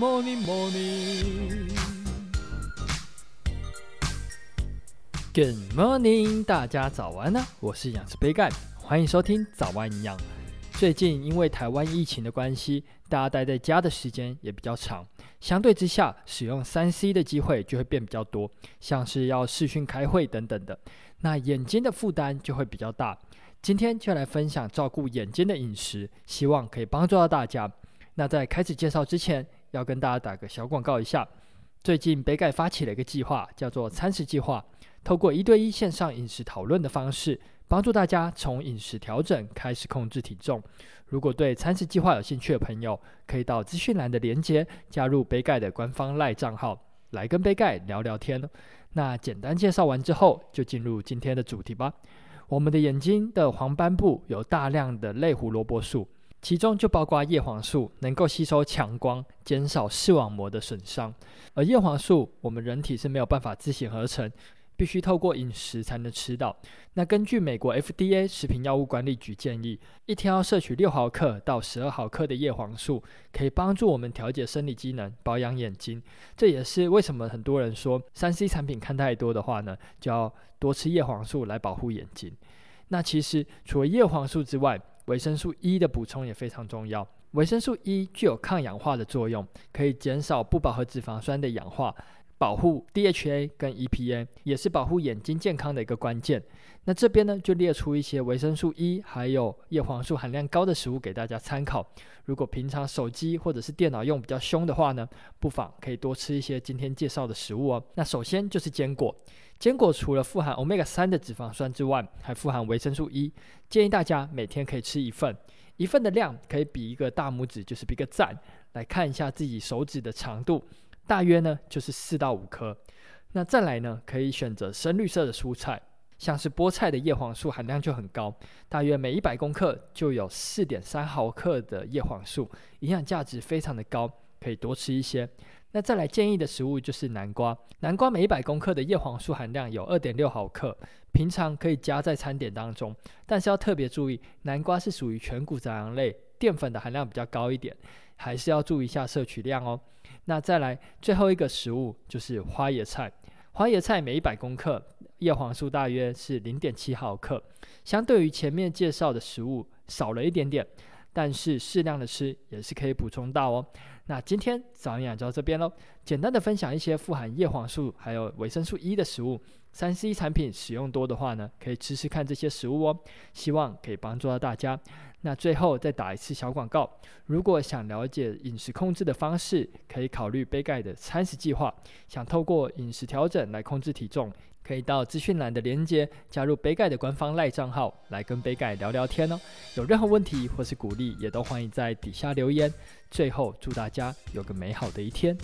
morning, morning. Good morning，大家早安呢！我是养殖杯盖，欢迎收听早安营养。最近因为台湾疫情的关系，大家待在家的时间也比较长，相对之下，使用三 C 的机会就会变比较多，像是要视讯开会等等的，那眼睛的负担就会比较大。今天就来分享照顾眼睛的饮食，希望可以帮助到大家。那在开始介绍之前，要跟大家打个小广告一下。最近杯盖发起了一个计划，叫做餐食计划。透过一对一线上饮食讨论的方式，帮助大家从饮食调整开始控制体重。如果对餐食计划有兴趣的朋友，可以到资讯栏的连接加入杯盖的官方赖账号，来跟杯盖聊聊天。那简单介绍完之后，就进入今天的主题吧。我们的眼睛的黄斑部有大量的类胡萝卜素。其中就包括叶黄素，能够吸收强光，减少视网膜的损伤。而叶黄素，我们人体是没有办法自行合成，必须透过饮食才能吃到。那根据美国 FDA 食品药物管理局建议，一天要摄取六毫克到十二毫克的叶黄素，可以帮助我们调节生理机能，保养眼睛。这也是为什么很多人说三 C 产品看太多的话呢，就要多吃叶黄素来保护眼睛。那其实除了叶黄素之外，维生素 E 的补充也非常重要。维生素 E 具有抗氧化的作用，可以减少不饱和脂肪酸的氧化，保护 DHA 跟 EPA，也是保护眼睛健康的一个关键。那这边呢，就列出一些维生素 E 还有叶黄素含量高的食物给大家参考。如果平常手机或者是电脑用比较凶的话呢，不妨可以多吃一些今天介绍的食物哦。那首先就是坚果。坚果除了富含 Omega 三的脂肪酸之外，还富含维生素 E。建议大家每天可以吃一份，一份的量可以比一个大拇指，就是比个赞。来看一下自己手指的长度，大约呢就是四到五颗。那再来呢，可以选择深绿色的蔬菜，像是菠菜的叶黄素含量就很高，大约每一百公克就有四点三毫克的叶黄素，营养价值非常的高，可以多吃一些。那再来建议的食物就是南瓜，南瓜每一百公克的叶黄素含量有二点六毫克，平常可以加在餐点当中，但是要特别注意，南瓜是属于全谷杂粮类，淀粉的含量比较高一点，还是要注意一下摄取量哦。那再来最后一个食物就是花椰菜，花椰菜每一百公克叶黄素大约是零点七毫克，相对于前面介绍的食物少了一点点，但是适量的吃也是可以补充到哦。那今天早安营养到这边喽，简单的分享一些富含叶黄素还有维生素 E 的食物。三 C 产品使用多的话呢，可以吃吃看这些食物哦，希望可以帮助到大家。那最后再打一次小广告，如果想了解饮食控制的方式，可以考虑杯盖的餐食计划。想透过饮食调整来控制体重，可以到资讯栏的连接加入杯盖的官方赖账号，来跟杯盖聊聊天哦。有任何问题或是鼓励，也都欢迎在底下留言。最后，祝大家有个美好的一天。